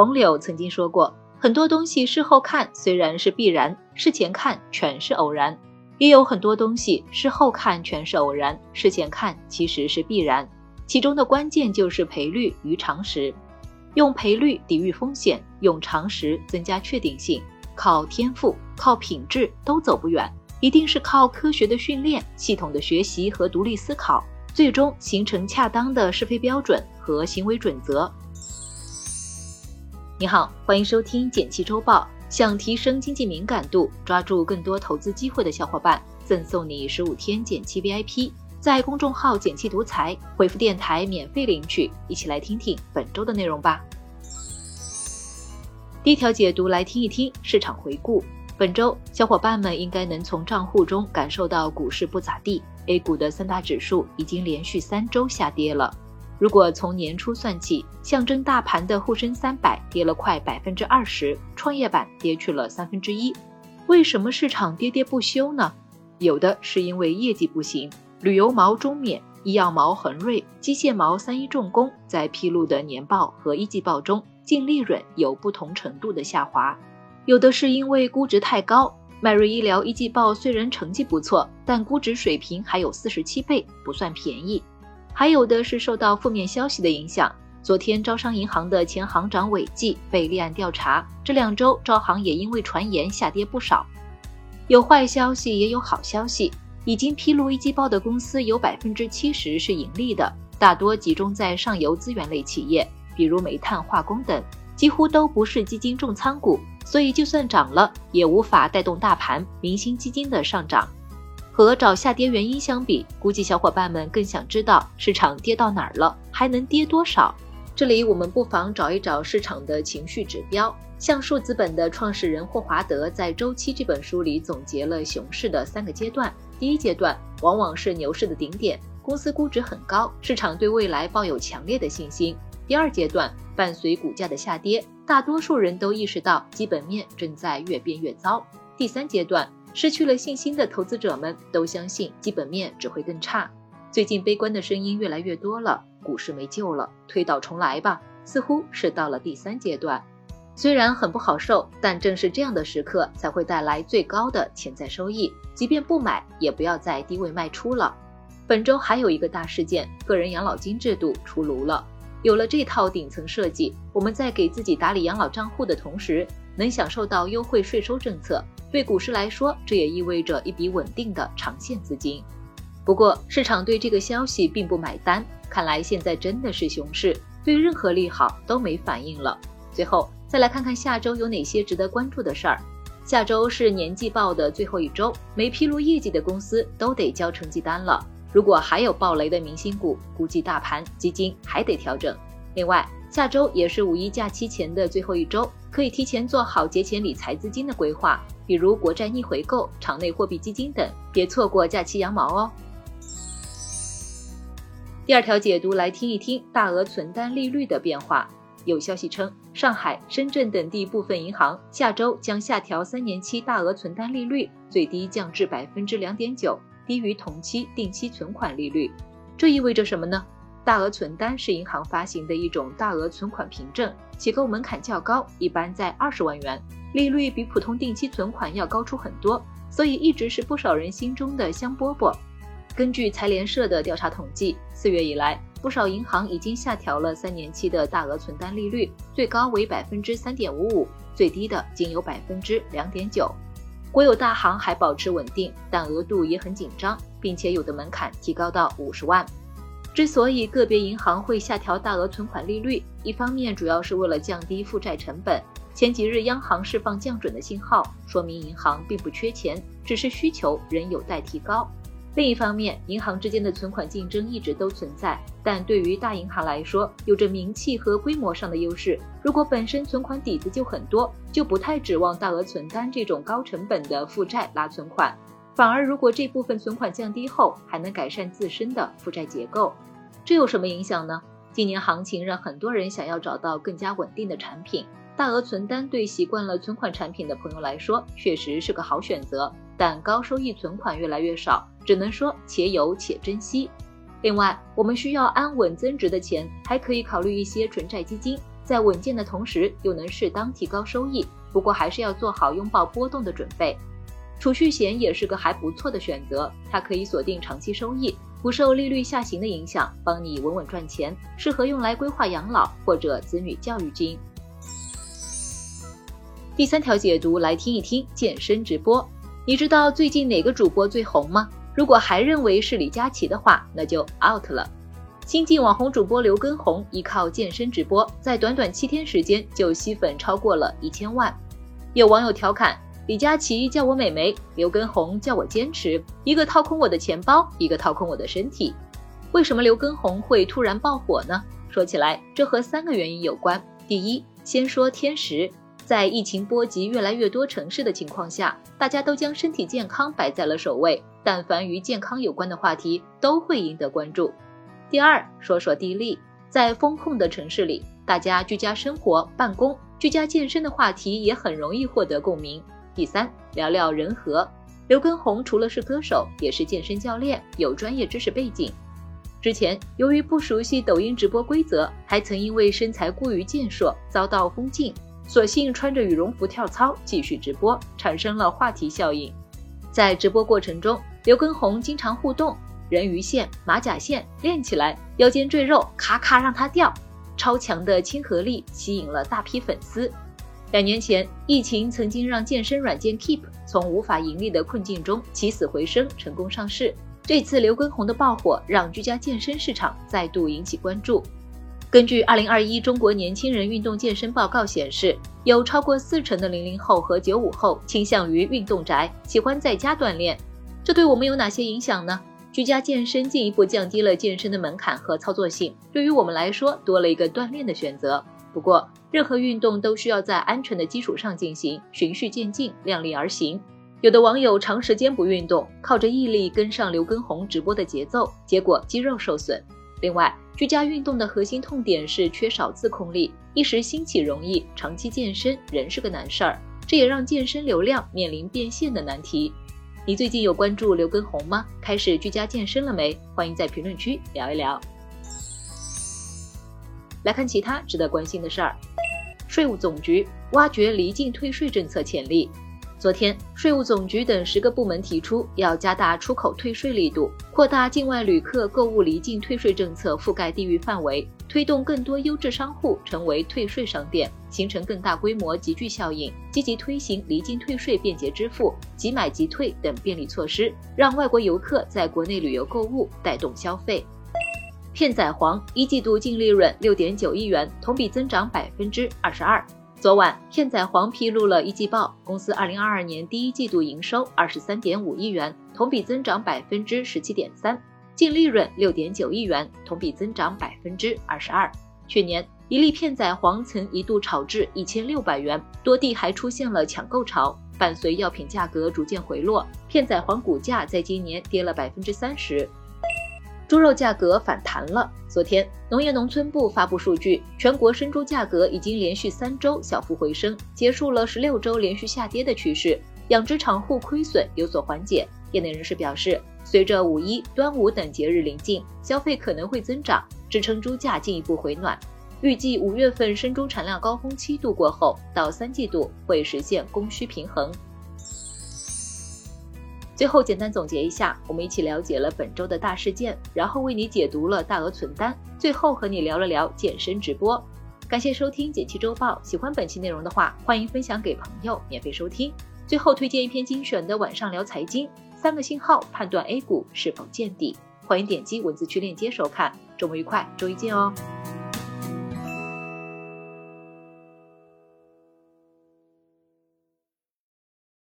冯柳曾经说过，很多东西事后看虽然是必然，事前看全是偶然；也有很多东西事后看全是偶然，事前看其实是必然。其中的关键就是赔率与常识，用赔率抵御风险，用常识增加确定性。靠天赋、靠品质都走不远，一定是靠科学的训练、系统的学习和独立思考，最终形成恰当的是非标准和行为准则。你好，欢迎收听简七周报。想提升经济敏感度，抓住更多投资机会的小伙伴，赠送你十五天简七 VIP，在公众号“简七独裁回复“电台”免费领取。一起来听听本周的内容吧。第一条解读来听一听市场回顾。本周小伙伴们应该能从账户中感受到股市不咋地，A 股的三大指数已经连续三周下跌了。如果从年初算起，象征大盘的沪深三百跌了快百分之二十，创业板跌去了三分之一。为什么市场跌跌不休呢？有的是因为业绩不行，旅游毛中免、医药毛恒瑞、机械毛三一重工在披露的年报和一季报中。净利润有不同程度的下滑，有的是因为估值太高。迈瑞医疗一季报虽然成绩不错，但估值水平还有四十七倍，不算便宜。还有的是受到负面消息的影响。昨天招商银行的前行长韦继被立案调查，这两周招行也因为传言下跌不少。有坏消息，也有好消息。已经披露一季报的公司有百分之七十是盈利的，大多集中在上游资源类企业。比如煤炭、化工等，几乎都不是基金重仓股，所以就算涨了，也无法带动大盘、明星基金的上涨。和找下跌原因相比，估计小伙伴们更想知道市场跌到哪儿了，还能跌多少。这里我们不妨找一找市场的情绪指标。橡树资本的创始人霍华德在《周期》这本书里总结了熊市的三个阶段。第一阶段往往是牛市的顶点，公司估值很高，市场对未来抱有强烈的信心。第二阶段伴随股价的下跌，大多数人都意识到基本面正在越变越糟。第三阶段，失去了信心的投资者们都相信基本面只会更差。最近悲观的声音越来越多了，股市没救了，推倒重来吧，似乎是到了第三阶段。虽然很不好受，但正是这样的时刻才会带来最高的潜在收益。即便不买，也不要在低位卖出了。本周还有一个大事件，个人养老金制度出炉了。有了这套顶层设计，我们在给自己打理养老账户的同时，能享受到优惠税收政策。对股市来说，这也意味着一笔稳定的长线资金。不过，市场对这个消息并不买单，看来现在真的是熊市，对任何利好都没反应了。最后，再来看看下周有哪些值得关注的事儿。下周是年季报的最后一周，没披露业绩的公司都得交成绩单了。如果还有暴雷的明星股，估计大盘基金还得调整。另外，下周也是五一假期前的最后一周，可以提前做好节前理财资金的规划，比如国债逆回购、场内货币基金等，别错过假期羊毛哦。第二条解读来听一听大额存单利率的变化。有消息称，上海、深圳等地部分银行下周将下调三年期大额存单利率，最低降至百分之两点九。低于同期定期存款利率，这意味着什么呢？大额存单是银行发行的一种大额存款凭证，起购门槛较高，一般在二十万元，利率比普通定期存款要高出很多，所以一直是不少人心中的香饽饽。根据财联社的调查统计，四月以来，不少银行已经下调了三年期的大额存单利率，最高为百分之三点五五，最低的仅有百分之两点九。国有大行还保持稳定，但额度也很紧张，并且有的门槛提高到五十万。之所以个别银行会下调大额存款利率，一方面主要是为了降低负债成本。前几日央行释放降准的信号，说明银行并不缺钱，只是需求仍有待提高。另一方面，银行之间的存款竞争一直都存在，但对于大银行来说，有着名气和规模上的优势。如果本身存款底子就很多，就不太指望大额存单这种高成本的负债拉存款。反而，如果这部分存款降低后，还能改善自身的负债结构，这有什么影响呢？今年行情让很多人想要找到更加稳定的产品。大额存单对习惯了存款产品的朋友来说，确实是个好选择。但高收益存款越来越少，只能说且有且珍惜。另外，我们需要安稳增值的钱，还可以考虑一些纯债基金。在稳健的同时又能适当提高收益。不过还是要做好拥抱波动的准备。储蓄险也是个还不错的选择，它可以锁定长期收益，不受利率下行的影响，帮你稳稳赚钱，适合用来规划养老或者子女教育金。第三条解读来听一听健身直播。你知道最近哪个主播最红吗？如果还认为是李佳琦的话，那就 out 了。新晋网红主播刘畊宏依靠健身直播，在短短七天时间就吸粉超过了一千万。有网友调侃：“李佳琦叫我美眉，刘畊宏叫我坚持，一个掏空我的钱包，一个掏空我的身体。”为什么刘畊宏会突然爆火呢？说起来，这和三个原因有关。第一，先说天时。在疫情波及越来越多城市的情况下，大家都将身体健康摆在了首位。但凡与健康有关的话题，都会赢得关注。第二，说说地利，在风控的城市里，大家居家生活、办公、居家健身的话题也很容易获得共鸣。第三，聊聊人和。刘畊宏除了是歌手，也是健身教练，有专业知识背景。之前由于不熟悉抖音直播规则，还曾因为身材过于健硕遭到封禁。索性穿着羽绒服跳操，继续直播，产生了话题效应。在直播过程中，刘畊宏经常互动，人鱼线、马甲线练起来，腰间赘肉咔咔让他掉，超强的亲和力吸引了大批粉丝。两年前，疫情曾经让健身软件 Keep 从无法盈利的困境中起死回生，成功上市。这次刘畊宏的爆火，让居家健身市场再度引起关注。根据二零二一中国年轻人运动健身报告显示，有超过四成的零零后和九五后倾向于运动宅，喜欢在家锻炼。这对我们有哪些影响呢？居家健身进一步降低了健身的门槛和操作性，对于我们来说多了一个锻炼的选择。不过，任何运动都需要在安全的基础上进行，循序渐进，量力而行。有的网友长时间不运动，靠着毅力跟上刘畊宏直播的节奏，结果肌肉受损。另外，居家运动的核心痛点是缺少自控力，一时兴起容易，长期健身仍是个难事儿。这也让健身流量面临变现的难题。你最近有关注刘畊宏吗？开始居家健身了没？欢迎在评论区聊一聊。来看其他值得关心的事儿，税务总局挖掘离境退税政策潜力。昨天，税务总局等十个部门提出，要加大出口退税力度，扩大境外旅客购物离境退税政策覆盖地域范围，推动更多优质商户成为退税商店，形成更大规模集聚效应。积极推行离境退税便捷支付、即买即退等便利措施，让外国游客在国内旅游购物，带动消费。片仔癀一季度净利润六点九亿元，同比增长百分之二十二。昨晚，片仔癀披露了一季报，公司二零二二年第一季度营收二十三点五亿元，同比增长百分之十七点三，净利润六点九亿元，同比增长百分之二十二。去年，一粒片仔癀曾一度炒至一千六百元，多地还出现了抢购潮。伴随药品价格逐渐回落，片仔癀股价在今年跌了百分之三十。猪肉价格反弹了。昨天，农业农村部发布数据，全国生猪价格已经连续三周小幅回升，结束了十六周连续下跌的趋势，养殖场户亏损有所缓解。业内人士表示，随着五一、端午等节日临近，消费可能会增长，支撑猪价进一步回暖。预计五月份生猪产量高峰期度过后，到三季度会实现供需平衡。最后简单总结一下，我们一起了解了本周的大事件，然后为你解读了大额存单，最后和你聊了聊健身直播。感谢收听简七周报，喜欢本期内容的话，欢迎分享给朋友免费收听。最后推荐一篇精选的晚上聊财经，三个信号判断 A 股是否见底，欢迎点击文字区链接收看。周末愉快，周一见哦。